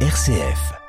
RCF.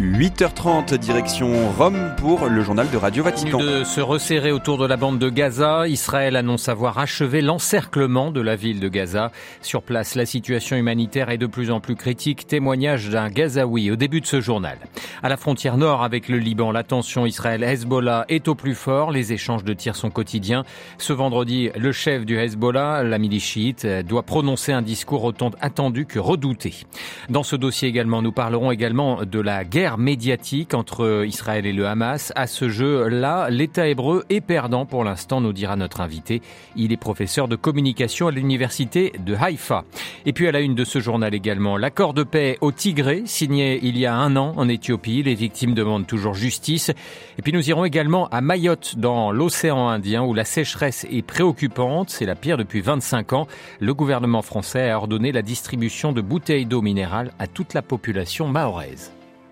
8h30, direction Rome pour le journal de Radio Vatican. De se resserrer autour de la bande de Gaza, Israël annonce avoir achevé l'encerclement de la ville de Gaza. Sur place, la situation humanitaire est de plus en plus critique. Témoignage d'un Gazaoui au début de ce journal. À la frontière nord avec le Liban, la tension Israël-Hezbollah est au plus fort. Les échanges de tirs sont quotidiens. Ce vendredi, le chef du Hezbollah, la milice chiite, doit prononcer un discours autant attendu que redouté. Dans ce dossier également, nous parlerons également de la guerre médiatique entre Israël et le Hamas. À ce jeu-là, l'État hébreu est perdant pour l'instant, nous dira notre invité. Il est professeur de communication à l'université de Haïfa. Et puis à la une de ce journal également, l'accord de paix au Tigré, signé il y a un an en Éthiopie. Les victimes demandent toujours justice. Et puis nous irons également à Mayotte, dans l'océan Indien, où la sécheresse est préoccupante. C'est la pire depuis 25 ans. Le gouvernement français a ordonné la distribution de bouteilles d'eau minérale à toute la population mahoraise.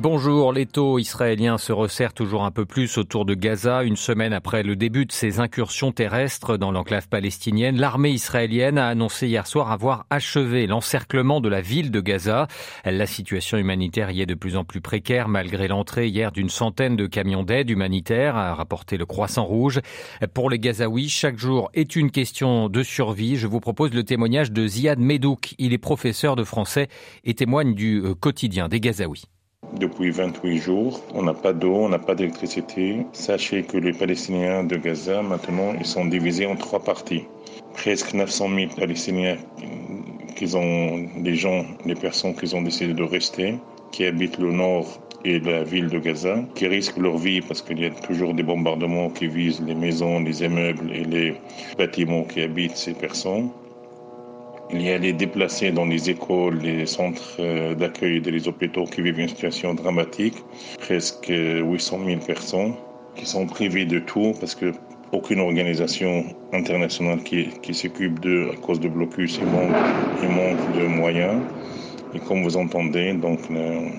Bonjour, les taux israéliens se resserrent toujours un peu plus autour de Gaza. Une semaine après le début de ces incursions terrestres dans l'enclave palestinienne, l'armée israélienne a annoncé hier soir avoir achevé l'encerclement de la ville de Gaza. La situation humanitaire y est de plus en plus précaire malgré l'entrée hier d'une centaine de camions d'aide humanitaire, a rapporté le Croissant Rouge. Pour les Gazaouis, chaque jour est une question de survie. Je vous propose le témoignage de Ziad Medouk. Il est professeur de français et témoigne du euh, quotidien des Gazaouis. Depuis 28 jours, on n'a pas d'eau, on n'a pas d'électricité. Sachez que les Palestiniens de Gaza, maintenant, ils sont divisés en trois parties. Presque 900 000 Palestiniens, qui ont, des gens, des personnes qui ont décidé de rester, qui habitent le nord et la ville de Gaza, qui risquent leur vie parce qu'il y a toujours des bombardements qui visent les maisons, les immeubles et les bâtiments qui habitent ces personnes. Il y a les déplacés dans les écoles, les centres euh, d'accueil et les hôpitaux qui vivent une situation dramatique. Presque 800 000 personnes qui sont privées de tout parce que aucune organisation internationale qui, s'occupe d'eux à cause de blocus et manque, de moyens. Et comme vous entendez, donc le,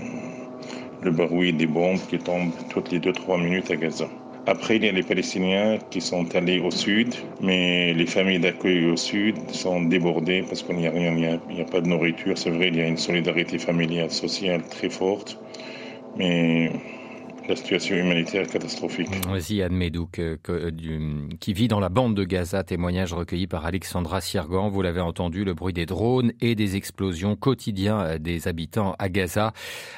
le bruit des bombes qui tombent toutes les 2-3 minutes à Gaza. Après, il y a les Palestiniens qui sont allés au sud, mais les familles d'accueil au sud sont débordées parce qu'il n'y a rien, il n'y a, pas de nourriture. C'est vrai, il y a une solidarité familiale, sociale très forte, mais la situation humanitaire catastrophique. Ziad Medouk, euh, qui vit dans la bande de Gaza, témoignage recueilli par Alexandra Siergan. Vous l'avez entendu, le bruit des drones et des explosions quotidiens euh, des habitants à Gaza.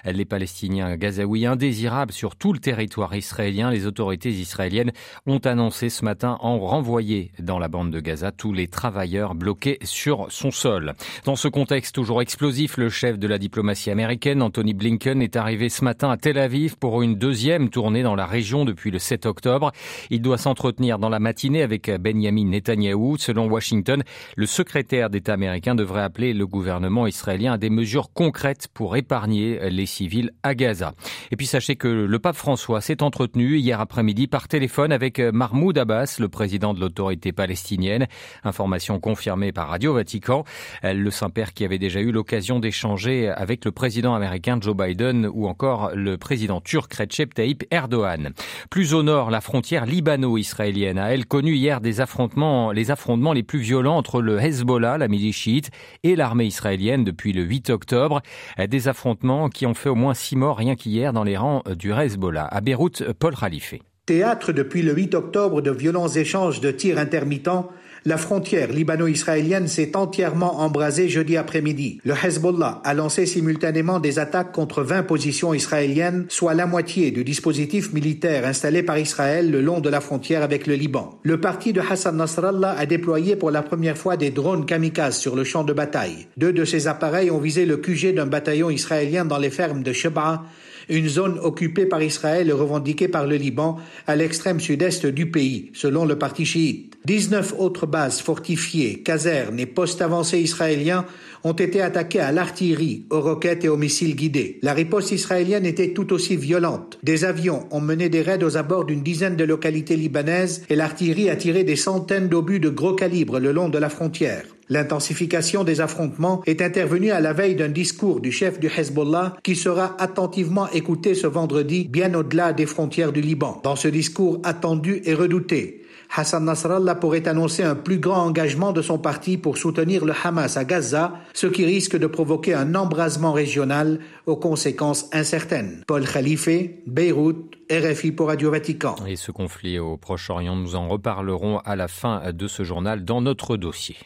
Les Palestiniens gazaouis indésirables sur tout le territoire israélien. Les autorités israéliennes ont annoncé ce matin en renvoyer dans la bande de Gaza tous les travailleurs bloqués sur son sol. Dans ce contexte toujours explosif, le chef de la diplomatie américaine, Anthony Blinken, est arrivé ce matin à Tel Aviv pour une deuxième deuxième tournée dans la région depuis le 7 octobre. Il doit s'entretenir dans la matinée avec Benjamin Netanyahou. Selon Washington, le secrétaire d'État américain devrait appeler le gouvernement israélien à des mesures concrètes pour épargner les civils à Gaza. Et puis sachez que le pape François s'est entretenu hier après-midi par téléphone avec Mahmoud Abbas, le président de l'autorité palestinienne. Information confirmée par Radio Vatican. Le Saint-Père qui avait déjà eu l'occasion d'échanger avec le président américain Joe Biden ou encore le président turc Recep Tayyip Erdogan. Plus au nord, la frontière libano-israélienne a elle connu hier des affrontements, les affrontements les plus violents entre le Hezbollah, la milice chiite, et l'armée israélienne depuis le 8 octobre. Des affrontements qui ont fait au moins six morts rien qu'hier dans les rangs du Hezbollah. À Beyrouth, Paul Khalife. Théâtre depuis le 8 octobre de violents échanges de tirs intermittents la frontière libano-israélienne s'est entièrement embrasée jeudi après-midi. Le Hezbollah a lancé simultanément des attaques contre 20 positions israéliennes, soit la moitié du dispositif militaire installé par Israël le long de la frontière avec le Liban. Le parti de Hassan Nasrallah a déployé pour la première fois des drones kamikazes sur le champ de bataille. Deux de ces appareils ont visé le QG d'un bataillon israélien dans les fermes de Sheba, une zone occupée par Israël et revendiquée par le Liban à l'extrême sud-est du pays, selon le parti chiite. 19 autres bases fortifiées, casernes et postes avancés israéliens ont été attaqués à l'artillerie, aux roquettes et aux missiles guidés. La riposte israélienne était tout aussi violente. Des avions ont mené des raids aux abords d'une dizaine de localités libanaises et l'artillerie a tiré des centaines d'obus de gros calibre le long de la frontière. L'intensification des affrontements est intervenue à la veille d'un discours du chef du Hezbollah qui sera attentivement écouté ce vendredi bien au-delà des frontières du Liban. Dans ce discours attendu et redouté, Hassan Nasrallah pourrait annoncer un plus grand engagement de son parti pour soutenir le Hamas à Gaza, ce qui risque de provoquer un embrasement régional aux conséquences incertaines. Paul Khalife, Beyrouth, RFI pour Radio Vatican. Et ce conflit au Proche-Orient, nous en reparlerons à la fin de ce journal dans notre dossier.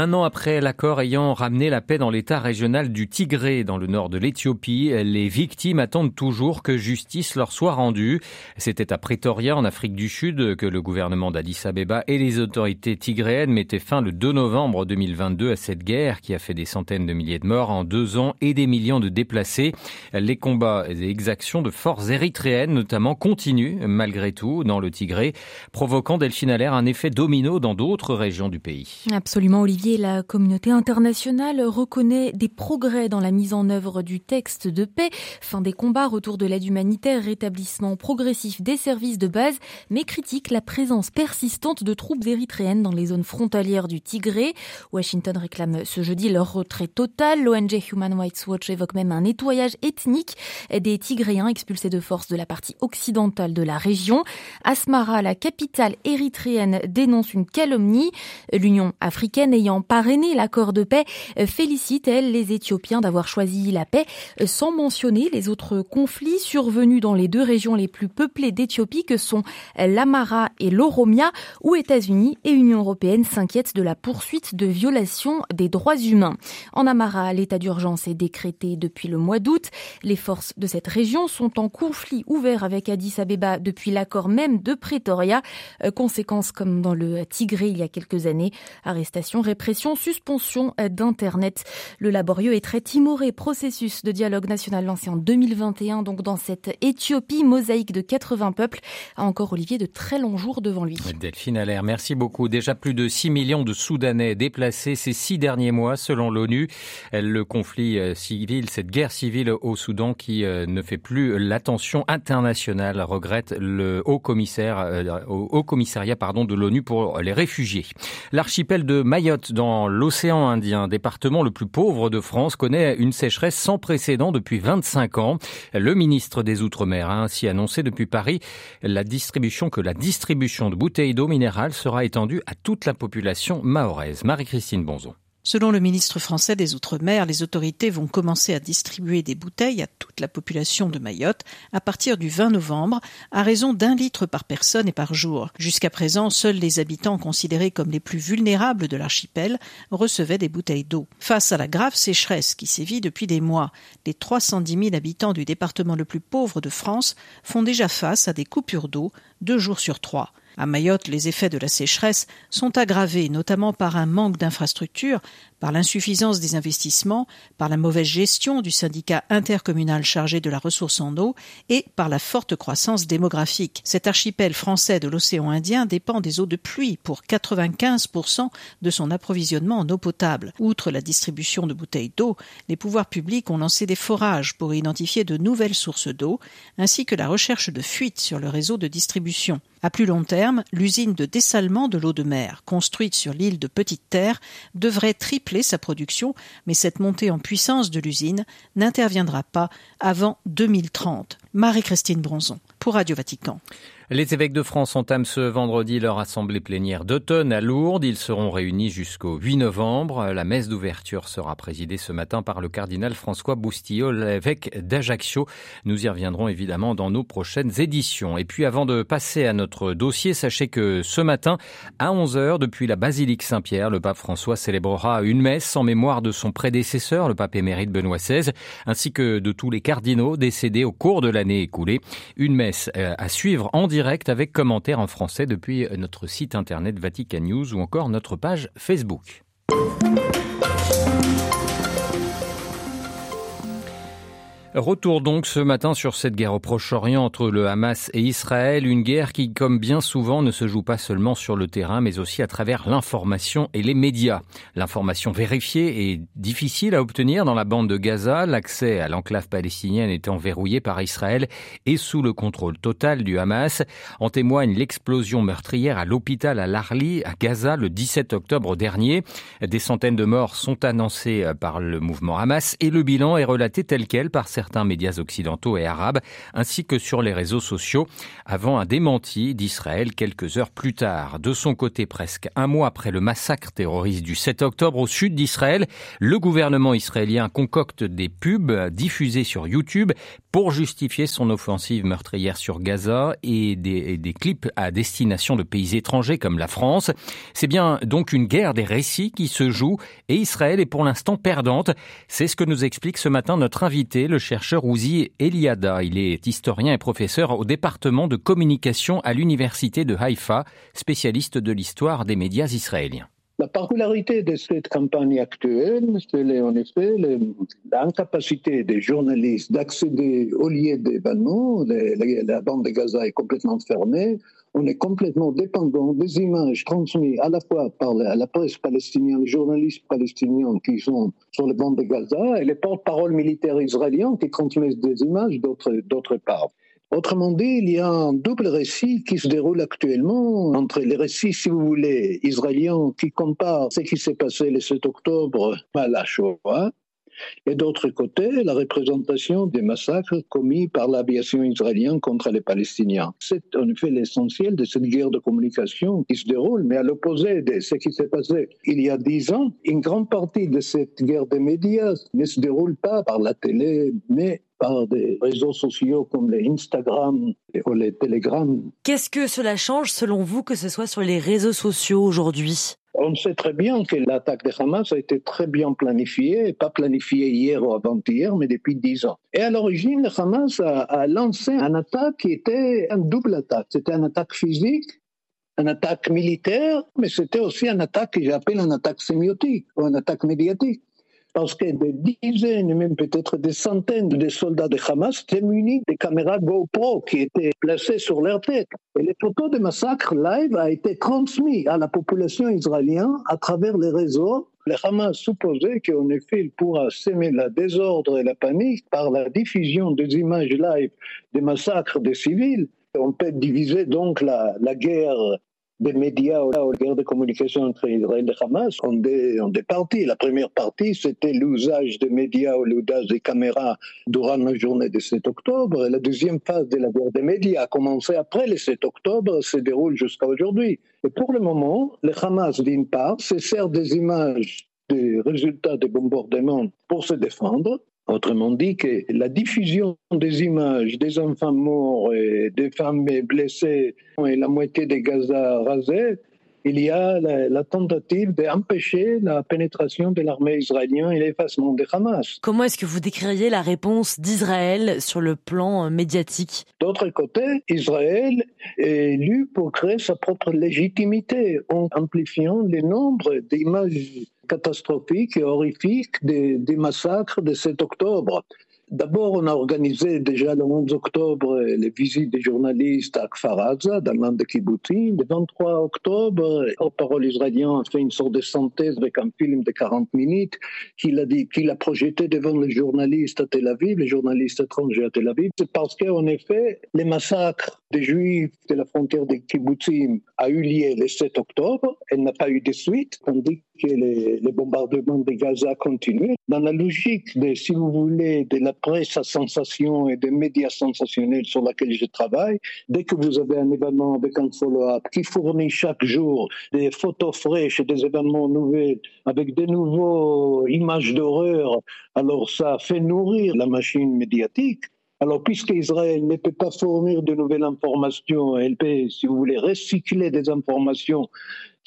Un an après l'accord ayant ramené la paix dans l'état régional du Tigré, dans le nord de l'Éthiopie, les victimes attendent toujours que justice leur soit rendue. C'était à Pretoria, en Afrique du Sud, que le gouvernement d'Addis Abeba et les autorités tigréennes mettaient fin le 2 novembre 2022 à cette guerre qui a fait des centaines de milliers de morts en deux ans et des millions de déplacés. Les combats et exactions de forces érythréennes, notamment, continuent malgré tout dans le Tigré, provoquant Delphine Allaire un effet domino dans d'autres régions du pays. Absolument, Olivier la communauté internationale reconnaît des progrès dans la mise en œuvre du texte de paix, fin des combats, retour de l'aide humanitaire, rétablissement progressif des services de base, mais critique la présence persistante de troupes érythréennes dans les zones frontalières du Tigré. Washington réclame ce jeudi leur retrait total. L'ONG Human Rights Watch évoque même un nettoyage ethnique des Tigréens expulsés de force de la partie occidentale de la région. Asmara, la capitale érythréenne, dénonce une calomnie. L'Union africaine ayant parrainé l'accord de paix, euh, félicite, elle, les Éthiopiens d'avoir choisi la paix, euh, sans mentionner les autres conflits survenus dans les deux régions les plus peuplées d'Éthiopie que sont euh, l'Amara et l'Oromia, où États-Unis et Union européenne s'inquiètent de la poursuite de violations des droits humains. En Amara, l'état d'urgence est décrété depuis le mois d'août. Les forces de cette région sont en conflit ouvert avec Addis Abeba depuis l'accord même de Pretoria. Conséquence comme dans le Tigré il y a quelques années, arrestation, répression suspension d'Internet. Le laborieux et très timoré processus de dialogue national lancé en 2021, donc dans cette Éthiopie mosaïque de 80 peuples, a encore Olivier de très longs jours devant lui. Delphine Allaire, merci beaucoup. Déjà plus de 6 millions de Soudanais déplacés ces six derniers mois, selon l'ONU. Le conflit euh, civil, cette guerre civile au Soudan qui euh, ne fait plus l'attention internationale, regrette le haut commissaire, euh, haut commissariat pardon, de l'ONU pour les réfugiés. L'archipel de Mayotte dans l'océan Indien, département le plus pauvre de France, connaît une sécheresse sans précédent depuis 25 ans. Le ministre des Outre-mer a ainsi annoncé depuis Paris que la distribution de bouteilles d'eau minérale sera étendue à toute la population mahoraise. Marie-Christine Bonzon. Selon le ministre français des Outre-mer, les autorités vont commencer à distribuer des bouteilles à toute la population de Mayotte à partir du 20 novembre, à raison d'un litre par personne et par jour. Jusqu'à présent, seuls les habitants considérés comme les plus vulnérables de l'archipel recevaient des bouteilles d'eau. Face à la grave sécheresse qui sévit depuis des mois, les 310 000 habitants du département le plus pauvre de France font déjà face à des coupures d'eau deux jours sur trois. À Mayotte, les effets de la sécheresse sont aggravés notamment par un manque d'infrastructures, par l'insuffisance des investissements, par la mauvaise gestion du syndicat intercommunal chargé de la ressource en eau et par la forte croissance démographique. Cet archipel français de l'océan Indien dépend des eaux de pluie pour 95% de son approvisionnement en eau potable. Outre la distribution de bouteilles d'eau, les pouvoirs publics ont lancé des forages pour identifier de nouvelles sources d'eau, ainsi que la recherche de fuites sur le réseau de distribution. À plus long terme, l'usine de dessalement de l'eau de mer, construite sur l'île de Petite Terre, devrait tripler sa production, mais cette montée en puissance de l'usine n'interviendra pas avant 2030. Marie-Christine Bronzon pour Radio Vatican. Les évêques de France entament ce vendredi leur assemblée plénière d'automne à Lourdes. Ils seront réunis jusqu'au 8 novembre. La messe d'ouverture sera présidée ce matin par le cardinal François Boustillot, l'évêque d'Ajaccio. Nous y reviendrons évidemment dans nos prochaines éditions. Et puis avant de passer à notre dossier, sachez que ce matin, à 11h, depuis la basilique Saint-Pierre, le pape François célébrera une messe en mémoire de son prédécesseur, le pape émérite Benoît XVI, ainsi que de tous les cardinaux décédés au cours de l'année écoulée. Une messe euh, à suivre en direct avec commentaires en français depuis notre site internet Vatican News ou encore notre page Facebook. Retour donc ce matin sur cette guerre au Proche-Orient entre le Hamas et Israël, une guerre qui, comme bien souvent, ne se joue pas seulement sur le terrain, mais aussi à travers l'information et les médias. L'information vérifiée est difficile à obtenir dans la bande de Gaza, l'accès à l'enclave palestinienne étant verrouillé par Israël et sous le contrôle total du Hamas. En témoigne l'explosion meurtrière à l'hôpital à Larli, à Gaza, le 17 octobre dernier. Des centaines de morts sont annoncées par le mouvement Hamas et le bilan est relaté tel quel par certains médias occidentaux et arabes, ainsi que sur les réseaux sociaux, avant un démenti d'Israël quelques heures plus tard. De son côté, presque un mois après le massacre terroriste du 7 octobre au sud d'Israël, le gouvernement israélien concocte des pubs diffusés sur YouTube pour justifier son offensive meurtrière sur Gaza et des, et des clips à destination de pays étrangers comme la France. C'est bien donc une guerre des récits qui se joue et Israël est pour l'instant perdante. C'est ce que nous explique ce matin notre invité, le chercheur Ouzi Eliada. Il est historien et professeur au département de communication à l'université de Haïfa, spécialiste de l'histoire des médias israéliens. La particularité de cette campagne actuelle, c'est en effet l'incapacité des journalistes d'accéder au lieu d'événements. La bande de Gaza est complètement fermée on est complètement dépendant des images transmises à la fois par la, presse palestinienne, les journalistes palestiniens qui sont sur les bandes de Gaza et les porte-paroles militaires israéliens qui transmettent des images d'autre part. Autrement dit, il y a un double récit qui se déroule actuellement entre les récits, si vous voulez, israéliens qui comparent ce qui s'est passé le 7 octobre à la Shoah et d'autre côté, la représentation des massacres commis par l'aviation israélienne contre les Palestiniens. C'est en effet l'essentiel de cette guerre de communication qui se déroule, mais à l'opposé de ce qui s'est passé il y a dix ans, une grande partie de cette guerre des médias ne se déroule pas par la télé, mais par des réseaux sociaux comme les Instagram ou les Telegram. Qu'est-ce que cela change selon vous que ce soit sur les réseaux sociaux aujourd'hui? On sait très bien que l'attaque de Hamas a été très bien planifiée, pas planifiée hier ou avant-hier, mais depuis dix ans. Et à l'origine, Hamas a, lancé une attaque qui était une double attaque. C'était une attaque physique, une attaque militaire, mais c'était aussi une attaque que j'appelle une attaque sémiotique ou une attaque médiatique parce que des dizaines, même peut-être des centaines de soldats de Hamas étaient munis des caméras GoPro qui étaient placées sur leur tête. Et les photos de massacre live a été transmis à la population israélienne à travers les réseaux. Le Hamas supposait qu'en effet, il pourra semer la désordre et la panique par la diffusion des images live des massacres des civils. On peut diviser donc la, la guerre des médias la guerre de communication entre Israël et Hamas en des parties. La première partie, c'était l'usage des médias ou l'usage des caméras durant la journée du 7 octobre. Et la deuxième phase de la guerre des médias a commencé après le 7 octobre, se déroule jusqu'à aujourd'hui. Et pour le moment, le Hamas, d'une part, se sert des images des résultats des bombardements pour se défendre, Autrement dit, que la diffusion des images des enfants morts et des femmes blessées et la moitié des Gaza rasés, il y a la, tentative d'empêcher la pénétration de l'armée israélienne et l'effacement des Hamas. Comment est-ce que vous décririez la réponse d'Israël sur le plan euh, médiatique? D'autre côté, Israël est élu pour créer sa propre légitimité en amplifiant le nombre d'images catastrophiques et horrifiques des, massacres de 7 octobre. D'abord, on a organisé déjà le 11 octobre les visites des journalistes à Kfaraza, dans l'un des kibbutzim. Le 23 octobre, au parole israélien a fait une sorte de synthèse avec un film de 40 minutes qu'il a, dit, qu'il a projeté devant les journalistes à Tel Aviv, les journalistes étrangers à Tel Aviv. C'est parce qu'en effet, les massacres des Juifs de la frontière des kibbutzim a eu lieu le 7 octobre. Elle n'a pas eu de suite, tandis que les, bombardements de Gaza continuent. Dans la logique, de, si vous voulez, de la presse à sensation et des médias sensationnels sur lesquels je travaille, dès que vous avez un événement avec un follow-up qui fournit chaque jour des photos fraîches et des événements nouveaux avec de nouveaux images d'horreur, alors ça fait nourrir la machine médiatique. Alors, puisque Israël ne peut pas fournir de nouvelles informations, elle peut, si vous voulez, recycler des informations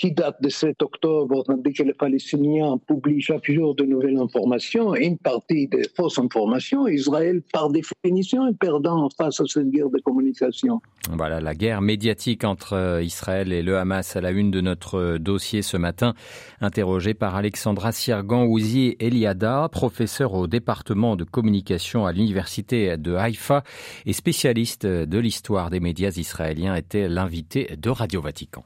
qui date de 7 octobre, tandis que les Palestiniens publient chaque jour de nouvelles informations, une partie des fausses informations, Israël, par définition, est perdant face à cette guerre de communication. Voilà la guerre médiatique entre euh, Israël et le Hamas à la une de notre dossier ce matin, interrogé par Alexandra Siergan Ouzi Eliada, professeur au département de communication à l'université de Haïfa et spécialiste de l'histoire des médias israéliens, était l'invité de Radio Vatican.